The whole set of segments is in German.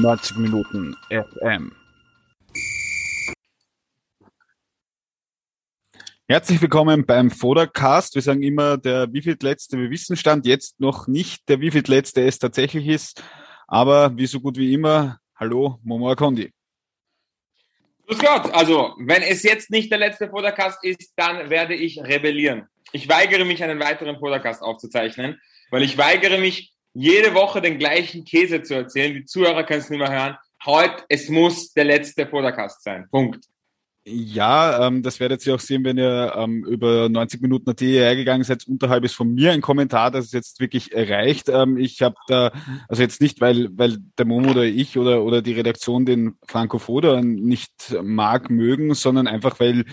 90 Minuten FM. Herzlich willkommen beim Fodercast. Wir sagen immer der wievielte letzte wir wissen stand, jetzt noch nicht der wievielte letzte es tatsächlich ist, aber wie so gut wie immer, hallo Momo Akondi. Grüß Gott, also wenn es jetzt nicht der letzte Fodercast ist, dann werde ich rebellieren. Ich weigere mich, einen weiteren Fodercast aufzuzeichnen, weil ich weigere mich, jede Woche den gleichen Käse zu erzählen. Die Zuhörer können es nicht mehr hören. Heute, es muss der letzte Podcast sein. Punkt. Ja, ähm, das werdet ihr auch sehen, wenn ihr ähm, über 90 Minuten AT hergegangen seid. Unterhalb ist von mir ein Kommentar, das es jetzt wirklich erreicht. Ähm, ich habe da, also jetzt nicht, weil, weil der Momo oder ich oder, oder die Redaktion den Franco Foda nicht mag, mögen, sondern einfach, weil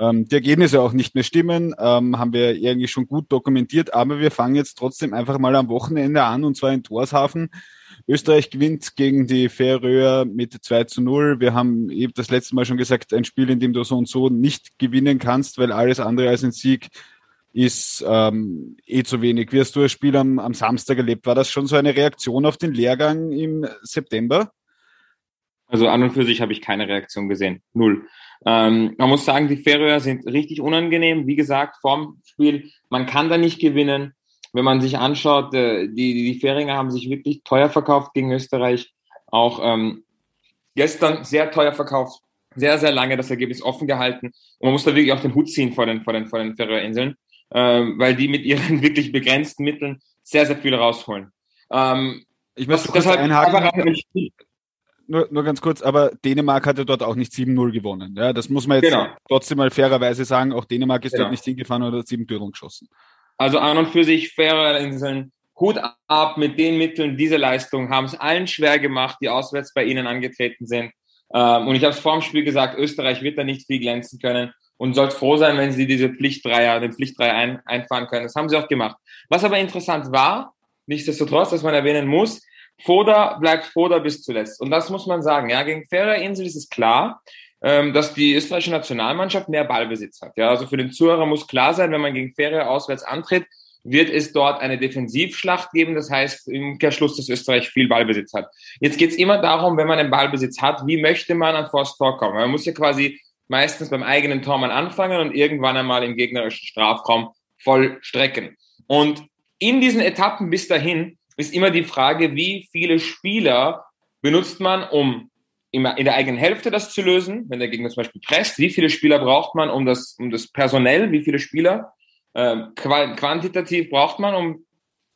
ähm, die Ergebnisse auch nicht mehr stimmen, ähm, haben wir irgendwie schon gut dokumentiert, aber wir fangen jetzt trotzdem einfach mal am Wochenende an und zwar in Torshafen. Österreich gewinnt gegen die Färöer mit 2 zu 0. Wir haben eben das letzte Mal schon gesagt, ein Spiel, in dem du so und so nicht gewinnen kannst, weil alles andere als ein Sieg ist ähm, eh zu wenig. Wie hast du das Spiel am, am Samstag erlebt? War das schon so eine Reaktion auf den Lehrgang im September? Also an und für sich habe ich keine Reaktion gesehen. Null. Ähm, man muss sagen, die Färöer sind richtig unangenehm. Wie gesagt, vorm Spiel, man kann da nicht gewinnen. Wenn man sich anschaut, äh, die, die Färinger haben sich wirklich teuer verkauft gegen Österreich. Auch ähm, gestern sehr teuer verkauft. Sehr, sehr lange das Ergebnis offen gehalten. Und man muss da wirklich auch den Hut ziehen vor den, vor den, vor den Färöerinseln, ähm, weil die mit ihren wirklich begrenzten Mitteln sehr, sehr viel rausholen. Ähm, ich möchte kurz einhaken nur, nur ganz kurz, aber Dänemark hatte dort auch nicht 7-0 gewonnen. Ja, das muss man jetzt genau. trotzdem mal fairerweise sagen. Auch Dänemark ist genau. dort nicht hingefahren oder sieben Türen geschossen. Also an und für sich faire Inseln. Hut ab mit den Mitteln, diese Leistung haben es allen schwer gemacht, die auswärts bei ihnen angetreten sind. Ähm, und ich habe es vor dem Spiel gesagt, Österreich wird da nicht viel glänzen können und sollte froh sein, wenn sie diese Pflichtdreier, den Pflichtdreier ein, einfahren können. Das haben sie auch gemacht. Was aber interessant war, nichtsdestotrotz, dass man erwähnen muss, Foda bleibt Foda bis zuletzt. Und das muss man sagen. Ja, gegen Insel ist es klar, dass die österreichische Nationalmannschaft mehr Ballbesitz hat. Ja, also für den Zuhörer muss klar sein, wenn man gegen Fähre auswärts antritt, wird es dort eine Defensivschlacht geben. Das heißt im Umkehrschluss, dass Österreich viel Ballbesitz hat. Jetzt geht es immer darum, wenn man einen Ballbesitz hat, wie möchte man an vors Tor kommen? Man muss ja quasi meistens beim eigenen Tor mal anfangen und irgendwann einmal im gegnerischen Strafraum vollstrecken. Und in diesen Etappen bis dahin ist immer die Frage, wie viele Spieler benutzt man, um in der eigenen Hälfte das zu lösen, wenn der Gegner zum Beispiel presst. Wie viele Spieler braucht man, um das, um das personell, wie viele Spieler äh, quantitativ braucht man, um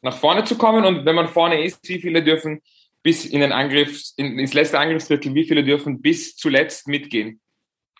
nach vorne zu kommen? Und wenn man vorne ist, wie viele dürfen bis in den Angriff, in, ins letzte Angriffsdrittel, wie viele dürfen bis zuletzt mitgehen?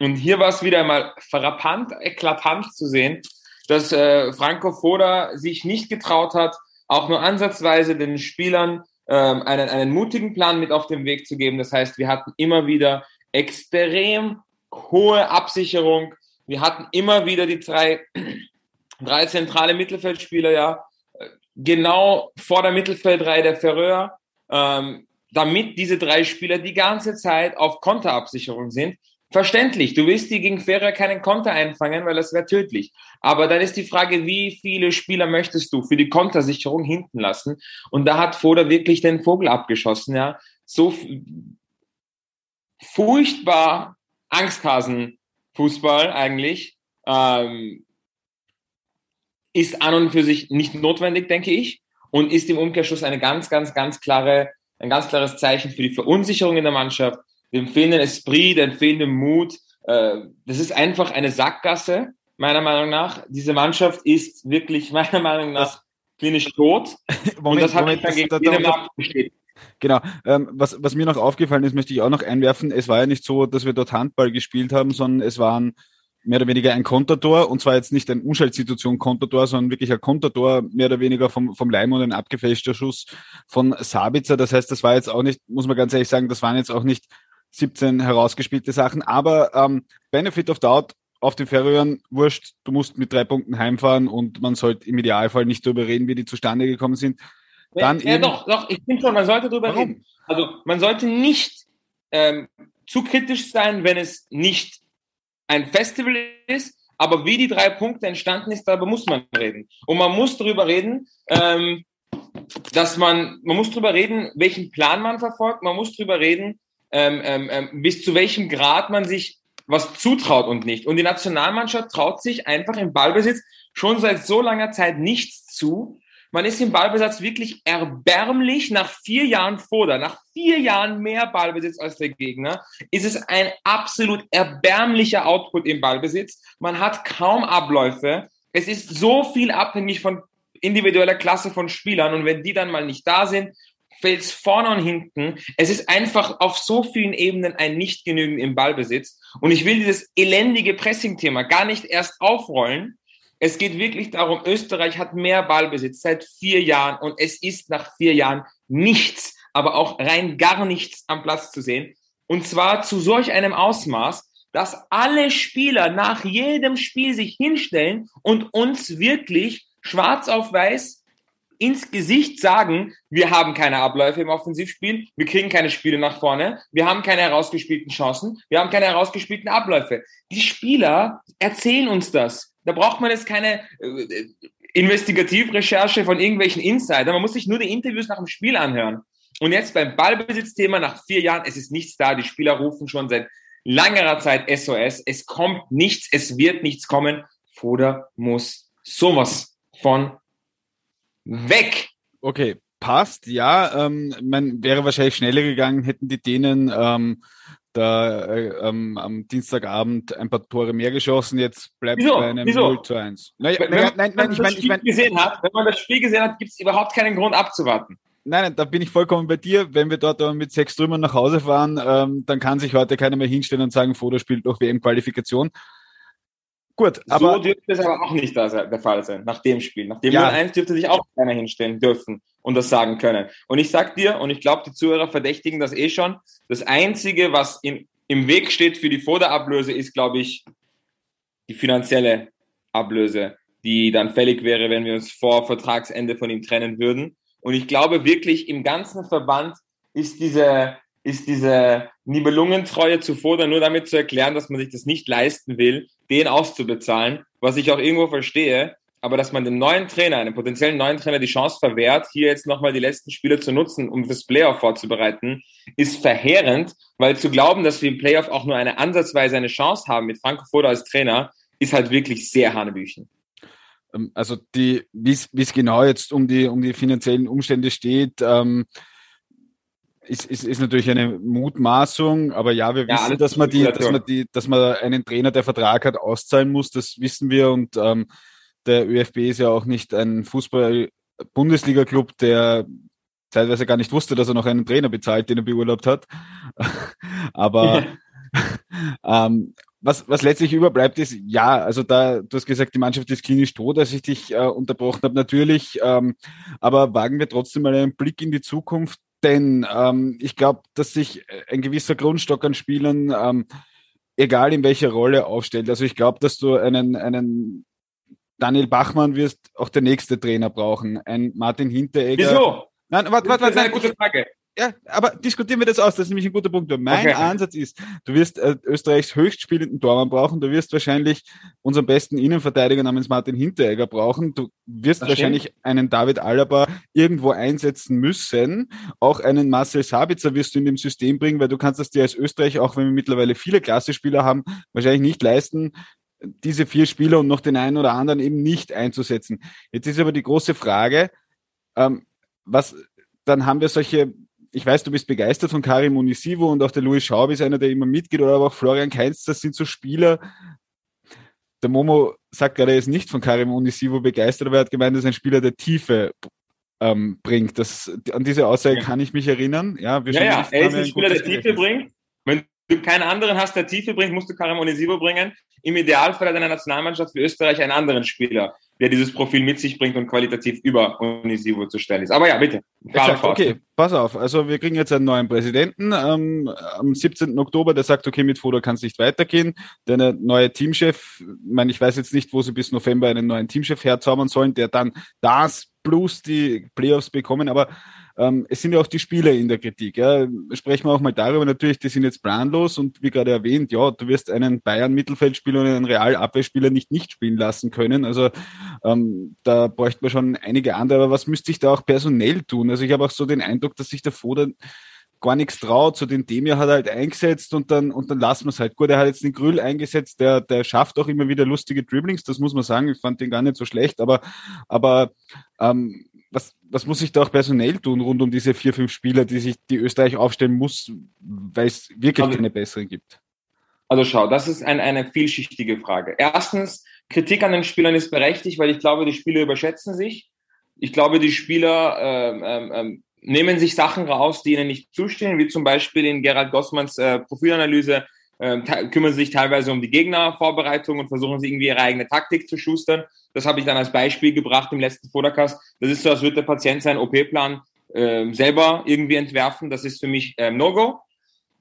Und hier war es wieder einmal frappant, eklatant zu sehen, dass äh, Franco Foda sich nicht getraut hat, auch nur ansatzweise den Spielern ähm, einen, einen mutigen Plan mit auf den Weg zu geben. Das heißt, wir hatten immer wieder extrem hohe Absicherung. Wir hatten immer wieder die drei, drei zentrale Mittelfeldspieler, ja, genau vor der Mittelfeldreihe der Färöer, ähm, damit diese drei Spieler die ganze Zeit auf Konterabsicherung sind. Verständlich, du willst die gegen Ferrer keinen Konter einfangen, weil das wäre tödlich. Aber dann ist die Frage, wie viele Spieler möchtest du für die Kontersicherung hinten lassen? Und da hat Foda wirklich den Vogel abgeschossen, ja. So furchtbar Angsthasen-Fußball eigentlich. Ähm, ist an und für sich nicht notwendig, denke ich, und ist im Umkehrschluss eine ganz, ganz, ganz klare, ein ganz klares Zeichen für die Verunsicherung in der Mannschaft, dem fehlenden Esprit, dem fehlenden Mut. Äh, das ist einfach eine Sackgasse, meiner Meinung nach. Diese Mannschaft ist wirklich, meiner Meinung nach, klinisch tot. Moment, und das hat Moment, dann gegen Dänemark bestätigt. Genau. Ähm, was, was mir noch aufgefallen ist, möchte ich auch noch einwerfen. Es war ja nicht so, dass wir dort Handball gespielt haben, sondern es waren mehr oder weniger ein Kontertor und zwar jetzt nicht ein Umschaltsituation Kontertor, sondern wirklich ein Kontertor, mehr oder weniger vom, vom Leim und ein abgefälschter Schuss von Sabitzer. Das heißt, das war jetzt auch nicht, muss man ganz ehrlich sagen, das waren jetzt auch nicht 17 herausgespielte Sachen. Aber ähm, Benefit of Doubt auf den Färöern, wurscht, du musst mit drei Punkten heimfahren und man sollte im Idealfall nicht darüber reden, wie die zustande gekommen sind. Dann ja, ja doch, doch, ich finde schon, man sollte darüber Warum? reden. Also man sollte nicht ähm, zu kritisch sein, wenn es nicht ein Festival ist, aber wie die drei Punkte entstanden ist, darüber muss man reden. Und man muss darüber reden, ähm, dass man, man muss drüber reden, welchen Plan man verfolgt, man muss drüber reden, ähm, ähm, ähm, bis zu welchem Grad man sich was zutraut und nicht. Und die Nationalmannschaft traut sich einfach im Ballbesitz schon seit so langer Zeit nichts zu. Man ist im Ballbesitz wirklich erbärmlich nach vier Jahren Foda, nach vier Jahren mehr Ballbesitz als der Gegner, ist es ein absolut erbärmlicher Output im Ballbesitz. Man hat kaum Abläufe. Es ist so viel abhängig von individueller Klasse von Spielern und wenn die dann mal nicht da sind, es vorne und hinten. Es ist einfach auf so vielen Ebenen ein Nicht-Genügen im Ballbesitz. Und ich will dieses elendige Pressing-Thema gar nicht erst aufrollen. Es geht wirklich darum, Österreich hat mehr Ballbesitz seit vier Jahren und es ist nach vier Jahren nichts, aber auch rein gar nichts am Platz zu sehen. Und zwar zu solch einem Ausmaß, dass alle Spieler nach jedem Spiel sich hinstellen und uns wirklich schwarz auf weiß ins Gesicht sagen, wir haben keine Abläufe im Offensivspiel, wir kriegen keine Spiele nach vorne, wir haben keine herausgespielten Chancen, wir haben keine herausgespielten Abläufe. Die Spieler erzählen uns das. Da braucht man jetzt keine äh, Investigativrecherche von irgendwelchen Insidern, man muss sich nur die Interviews nach dem Spiel anhören. Und jetzt beim Ballbesitzthema nach vier Jahren, es ist nichts da, die Spieler rufen schon seit langerer Zeit SOS, es kommt nichts, es wird nichts kommen. Foda muss sowas von weg. Okay, passt, ja. Ähm, man wäre wahrscheinlich schneller gegangen, hätten die Dänen ähm, da äh, ähm, am Dienstagabend ein paar Tore mehr geschossen. Jetzt bleibt es bei einem Wieso? 0 zu 1. Naja, wenn, naja, nein, nein, ich meine, ich mein, gesehen hat, wenn man das Spiel gesehen hat, gibt es überhaupt keinen Grund abzuwarten. Nein, nein, da bin ich vollkommen bei dir. Wenn wir dort mit sechs Trümmern nach Hause fahren, ähm, dann kann sich heute keiner mehr hinstellen und sagen, Foto spielt doch WM-Qualifikation. Gut, aber. So dürfte es aber auch nicht der Fall sein, nach dem Spiel. Nach dem ja. 0-1 dürfte sich auch keiner hinstellen dürfen und das sagen können. Und ich sag dir, und ich glaube, die Zuhörer verdächtigen das eh schon, das Einzige, was im, im Weg steht für die Vorder-Ablöse, ist, glaube ich, die finanzielle Ablöse, die dann fällig wäre, wenn wir uns vor Vertragsende von ihm trennen würden. Und ich glaube wirklich, im ganzen Verband ist diese, ist diese Nibelungentreue zu fordern, nur damit zu erklären, dass man sich das nicht leisten will, den auszubezahlen, was ich auch irgendwo verstehe, aber dass man dem neuen Trainer, einem potenziellen neuen Trainer die Chance verwehrt, hier jetzt nochmal die letzten Spiele zu nutzen, um das Playoff vorzubereiten, ist verheerend, weil zu glauben, dass wir im Playoff auch nur eine ansatzweise eine Chance haben mit Franco Foda als Trainer, ist halt wirklich sehr hanebüchen. Ähm, also die, wie es genau jetzt um die, um die finanziellen Umstände steht, ähm, ist, ist, ist natürlich eine Mutmaßung, aber ja, wir wissen, ja, dass man die, dass man die, dass man einen Trainer, der Vertrag hat, auszahlen muss, das wissen wir und ähm, der ÖFB ist ja auch nicht ein Fußball-Bundesliga-Club, der teilweise gar nicht wusste, dass er noch einen Trainer bezahlt, den er beurlaubt hat. aber ähm, was, was letztlich überbleibt, ist, ja, also da, du hast gesagt, die Mannschaft ist klinisch tot, als ich dich äh, unterbrochen habe, natürlich. Ähm, aber wagen wir trotzdem mal einen Blick in die Zukunft. Denn ähm, ich glaube, dass sich ein gewisser Grundstock an Spielern, ähm, egal in welcher Rolle, aufstellt. Also ich glaube, dass du einen, einen Daniel Bachmann wirst auch der nächste Trainer brauchen. Ein Martin Hinteregger. Wieso? Nein, warte, warte, warte. Das ist eine gute Frage. Ja, aber diskutieren wir das aus, das ist nämlich ein guter Punkt. Mein okay. Ansatz ist, du wirst äh, Österreichs höchst spielenden Tormann brauchen, du wirst wahrscheinlich unseren besten Innenverteidiger namens Martin Hinteregger brauchen, du wirst das wahrscheinlich stimmt. einen David Alaba irgendwo einsetzen müssen, auch einen Marcel Sabitzer wirst du in dem System bringen, weil du kannst das dir als Österreich, auch wenn wir mittlerweile viele Klasse-Spieler haben, wahrscheinlich nicht leisten, diese vier Spieler und noch den einen oder anderen eben nicht einzusetzen. Jetzt ist aber die große Frage, ähm, was, dann haben wir solche ich weiß, du bist begeistert von Karim Unisivo und auch der Louis Schaub ist einer, der immer mitgeht, oder aber auch Florian Keinz, das sind so Spieler. Der Momo sagt gerade, er ist nicht von Karim Unisivo begeistert, aber er hat gemeint, das ist ein Spieler, der Tiefe ähm, bringt. Das, an diese Aussage ja. kann ich mich erinnern. Ja, wir ja, ja. er ist ein Spieler, der Tiefe bringt. Wenn du keinen anderen hast, der Tiefe bringt, musst du Karim Unisivo bringen. Im Idealfall hat eine Nationalmannschaft für Österreich einen anderen Spieler, der dieses Profil mit sich bringt und qualitativ über Unisivo zu stellen ist. Aber ja, bitte. Exakt, okay, pass auf. Also wir kriegen jetzt einen neuen Präsidenten ähm, am 17. Oktober, der sagt, okay, mit Foto kann es nicht weitergehen. Der neue Teamchef, ich meine, ich weiß jetzt nicht, wo sie bis November einen neuen Teamchef herzaubern sollen, der dann das plus die Playoffs bekommen, aber ähm, es sind ja auch die Spieler in der Kritik. Ja. Sprechen wir auch mal darüber, natürlich, die sind jetzt planlos und wie gerade erwähnt, ja, du wirst einen Bayern-Mittelfeldspieler und einen Real-Abwehrspieler nicht nicht spielen lassen können. Also ähm, da bräuchte man schon einige andere, aber was müsste ich da auch personell tun? Also ich habe auch so den Eindruck, dass sich der Foda gar nichts traut. So den Demir hat er halt eingesetzt und dann, und dann lassen wir es halt. Gut, er hat jetzt den Grüll eingesetzt, der, der schafft auch immer wieder lustige Dribblings, das muss man sagen. Ich fand den gar nicht so schlecht, aber, aber ähm, was, was muss ich da auch personell tun rund um diese vier, fünf Spieler, die sich die Österreich aufstellen muss, weil es wirklich also, keine besseren gibt? Also schau, das ist ein, eine vielschichtige Frage. Erstens, Kritik an den Spielern ist berechtigt, weil ich glaube, die Spieler überschätzen sich. Ich glaube, die Spieler ähm, ähm, ähm nehmen sich Sachen raus, die ihnen nicht zustehen, wie zum Beispiel in Gerald Gossmanns äh, Profilanalyse kümmern sich teilweise um die Gegnervorbereitung und versuchen sie irgendwie ihre eigene Taktik zu schustern. Das habe ich dann als Beispiel gebracht im letzten Podcast. Das ist so, als würde der Patient seinen OP-Plan äh, selber irgendwie entwerfen. Das ist für mich äh, No-Go.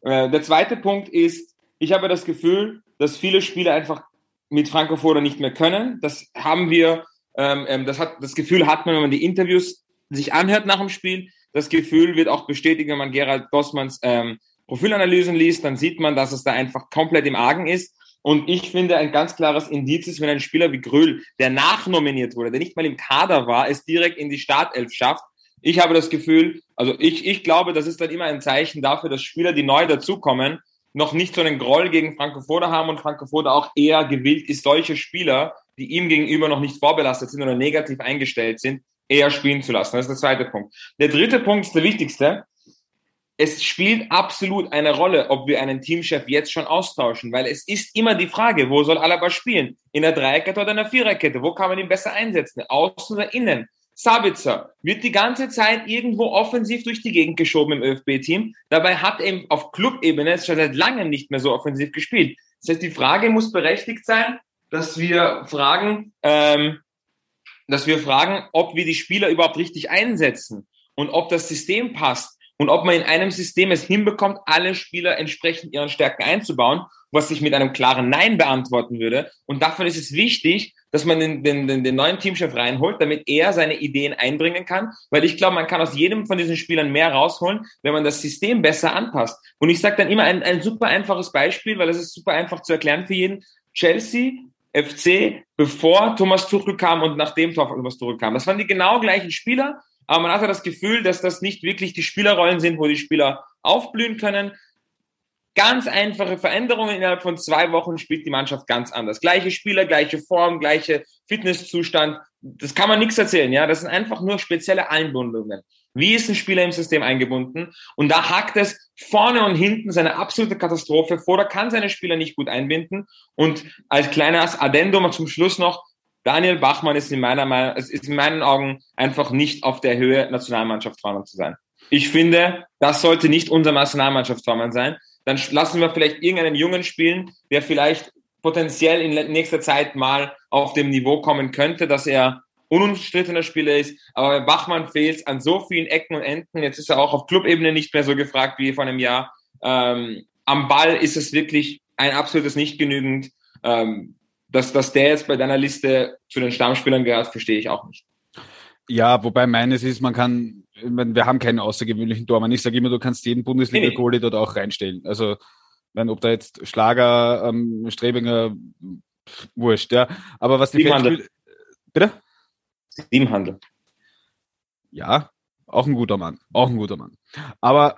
Äh, der zweite Punkt ist, ich habe das Gefühl, dass viele Spieler einfach mit Franco Foda nicht mehr können. Das haben wir, ähm, ähm, das hat, das Gefühl hat man, wenn man die Interviews sich anhört nach dem Spiel. Das Gefühl wird auch bestätigt, wenn man Gerald Gossmanns ähm, Profilanalysen liest, dann sieht man, dass es da einfach komplett im Argen ist. Und ich finde, ein ganz klares Indiz ist, wenn ein Spieler wie Gröhl, der nachnominiert wurde, der nicht mal im Kader war, es direkt in die Startelf schafft. Ich habe das Gefühl, also ich, ich glaube, das ist dann immer ein Zeichen dafür, dass Spieler, die neu dazukommen, noch nicht so einen Groll gegen Franco Foda haben und Franco Foda auch eher gewillt ist, solche Spieler, die ihm gegenüber noch nicht vorbelastet sind oder negativ eingestellt sind, eher spielen zu lassen. Das ist der zweite Punkt. Der dritte Punkt ist der wichtigste. Es spielt absolut eine Rolle, ob wir einen Teamchef jetzt schon austauschen, weil es ist immer die Frage, wo soll Alaba spielen? In der Dreierkette oder in der Viererkette? Wo kann man ihn besser einsetzen? Außen oder innen? Sabitzer wird die ganze Zeit irgendwo offensiv durch die Gegend geschoben im ÖFB-Team. Dabei hat er auf Clubebene schon seit langem nicht mehr so offensiv gespielt. Das heißt, die Frage muss berechtigt sein, dass wir fragen, ähm, dass wir fragen, ob wir die Spieler überhaupt richtig einsetzen und ob das System passt und ob man in einem System es hinbekommt, alle Spieler entsprechend ihren Stärken einzubauen, was sich mit einem klaren Nein beantworten würde. Und davon ist es wichtig, dass man den, den, den, den neuen Teamchef reinholt, damit er seine Ideen einbringen kann. Weil ich glaube, man kann aus jedem von diesen Spielern mehr rausholen, wenn man das System besser anpasst. Und ich sage dann immer ein, ein super einfaches Beispiel, weil das ist super einfach zu erklären für jeden. Chelsea FC, bevor Thomas Tuchel kam und nachdem Thomas Tuchel kam. Das waren die genau gleichen Spieler, aber man hatte das Gefühl, dass das nicht wirklich die Spielerrollen sind, wo die Spieler aufblühen können. Ganz einfache Veränderungen innerhalb von zwei Wochen spielt die Mannschaft ganz anders. Gleiche Spieler, gleiche Form, gleiche Fitnesszustand. Das kann man nichts erzählen, ja. Das sind einfach nur spezielle Einbundungen. Wie ist ein Spieler im System eingebunden? Und da hackt es vorne und hinten seine absolute Katastrophe vor. Da kann seine Spieler nicht gut einbinden. Und als kleines Addendum zum Schluss noch, Daniel Bachmann ist in meiner Meinung, es ist in meinen Augen einfach nicht auf der Höhe Nationalmannschaftstormann zu sein. Ich finde, das sollte nicht unser Nationalmannschaftstormann sein. Dann lassen wir vielleicht irgendeinen Jungen spielen, der vielleicht potenziell in nächster Zeit mal auf dem Niveau kommen könnte, dass er unumstrittener Spieler ist. Aber Bachmann fehlt an so vielen Ecken und Enden. Jetzt ist er auch auf Clubebene nicht mehr so gefragt wie vor einem Jahr. Ähm, am Ball ist es wirklich ein absolutes nicht genügend. Ähm, dass, dass der jetzt bei deiner Liste zu den Stammspielern gehört, verstehe ich auch nicht. Ja, wobei meines ist, man kann, wir haben keinen außergewöhnlichen Tormann. Ich sage immer, du kannst jeden Bundesliga-Goalie dort auch reinstellen. Also, wenn, ob da jetzt Schlager, ähm, Strebinger, wurscht, ja. Aber was die Feldspiel... Bitte? Siebenhandel. Ja, auch ein guter Mann. Auch ein guter Mann. Aber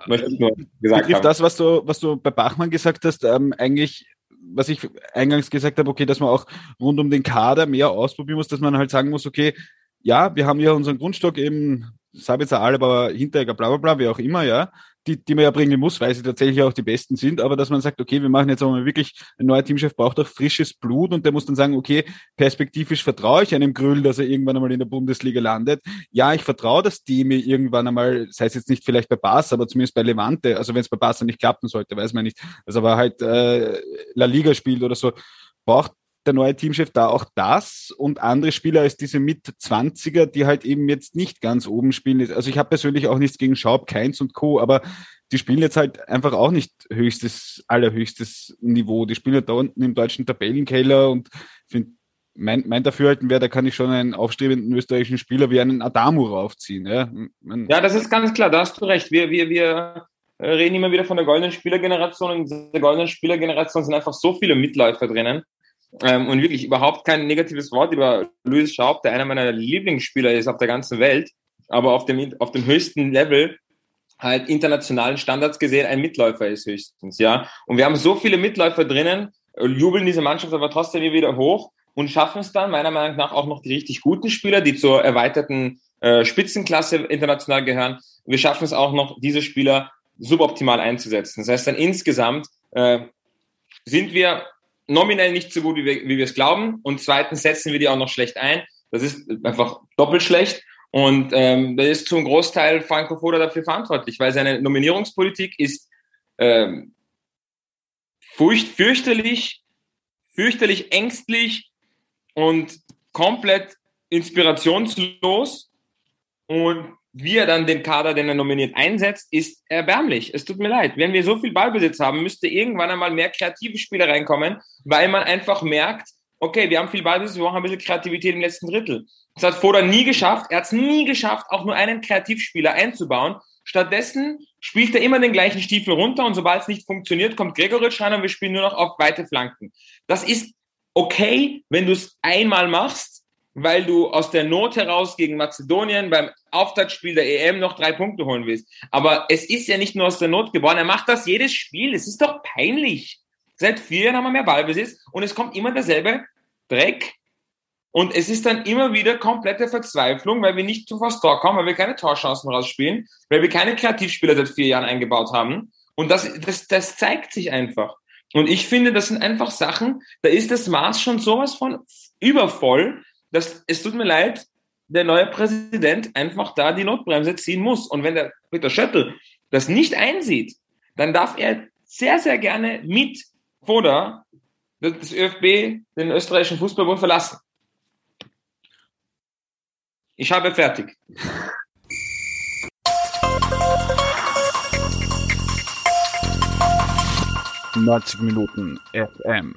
betrifft das, was du, was du bei Bachmann gesagt hast, ähm, eigentlich, was ich eingangs gesagt habe, okay, dass man auch rund um den Kader mehr ausprobieren muss, dass man halt sagen muss, okay, ja, wir haben ja unseren Grundstock eben Sabitzer, Alaba, Hinteregger, bla bla bla, wie auch immer, ja die, die man ja bringen muss, weil sie tatsächlich auch die Besten sind, aber dass man sagt, okay, wir machen jetzt aber wirklich, ein neuer Teamchef braucht auch frisches Blut und der muss dann sagen, okay, perspektivisch vertraue ich einem Grüll, dass er irgendwann einmal in der Bundesliga landet. Ja, ich vertraue das Team irgendwann einmal, sei es jetzt nicht vielleicht bei Barca, aber zumindest bei Levante, also wenn es bei Barca nicht klappen sollte, weiß man nicht, also aber halt äh, La Liga spielt oder so, braucht der neue Teamchef da auch das und andere Spieler als diese Mit-20er, die halt eben jetzt nicht ganz oben spielen. Also ich habe persönlich auch nichts gegen Schaub, Keins und Co., aber die spielen jetzt halt einfach auch nicht höchstes, allerhöchstes Niveau. Die spielen ja da unten im deutschen Tabellenkeller und find, mein, mein Dafürhalten wäre, da kann ich schon einen aufstrebenden österreichischen Spieler wie einen Adamu raufziehen. Ja, ja das ist ganz klar, da hast du recht. Wir, wir, wir reden immer wieder von der goldenen Spielergeneration und in der goldenen Spielergeneration sind einfach so viele Mitläufer drinnen. Ähm, und wirklich überhaupt kein negatives Wort über Luis Schaub, der einer meiner Lieblingsspieler ist auf der ganzen Welt, aber auf dem, auf dem höchsten Level halt internationalen Standards gesehen ein Mitläufer ist höchstens, ja. Und wir haben so viele Mitläufer drinnen, jubeln diese Mannschaft aber trotzdem wieder hoch und schaffen es dann meiner Meinung nach auch noch die richtig guten Spieler, die zur erweiterten äh, Spitzenklasse international gehören. Wir schaffen es auch noch, diese Spieler suboptimal einzusetzen. Das heißt dann insgesamt äh, sind wir nominell nicht so gut, wie wir, wie wir es glauben. Und zweitens setzen wir die auch noch schlecht ein. Das ist einfach doppelt schlecht. Und ähm, da ist zum Großteil Franco Foda dafür verantwortlich, weil seine Nominierungspolitik ist ähm, furcht, fürchterlich, fürchterlich ängstlich und komplett inspirationslos. Und wie er dann den Kader, den er nominiert, einsetzt, ist erbärmlich. Es tut mir leid. Wenn wir so viel Ballbesitz haben, müsste irgendwann einmal mehr kreative Spieler reinkommen, weil man einfach merkt, okay, wir haben viel Ballbesitz, wir brauchen ein bisschen Kreativität im letzten Drittel. Das hat Foda nie geschafft. Er hat es nie geschafft, auch nur einen Kreativspieler einzubauen. Stattdessen spielt er immer den gleichen Stiefel runter und sobald es nicht funktioniert, kommt Gregoritsch rein und wir spielen nur noch auf weite Flanken. Das ist okay, wenn du es einmal machst, weil du aus der Not heraus gegen Mazedonien beim Auftaktspiel der EM noch drei Punkte holen willst. Aber es ist ja nicht nur aus der Not geboren. Er macht das jedes Spiel. Es ist doch peinlich. Seit vier Jahren haben wir mehr Ballbesitz und es kommt immer derselbe Dreck. Und es ist dann immer wieder komplette Verzweiflung, weil wir nicht zu fast Tor kommen, weil wir keine Torchancen rausspielen, weil wir keine Kreativspieler seit vier Jahren eingebaut haben. Und das, das, das zeigt sich einfach. Und ich finde, das sind einfach Sachen, da ist das Maß schon sowas von übervoll, dass es tut mir leid, der neue Präsident einfach da die Notbremse ziehen muss. Und wenn der Peter Schöttl das nicht einsieht, dann darf er sehr, sehr gerne mit Foda das ÖFB, den österreichischen Fußballbund verlassen. Ich habe fertig. Neunzig Minuten FM.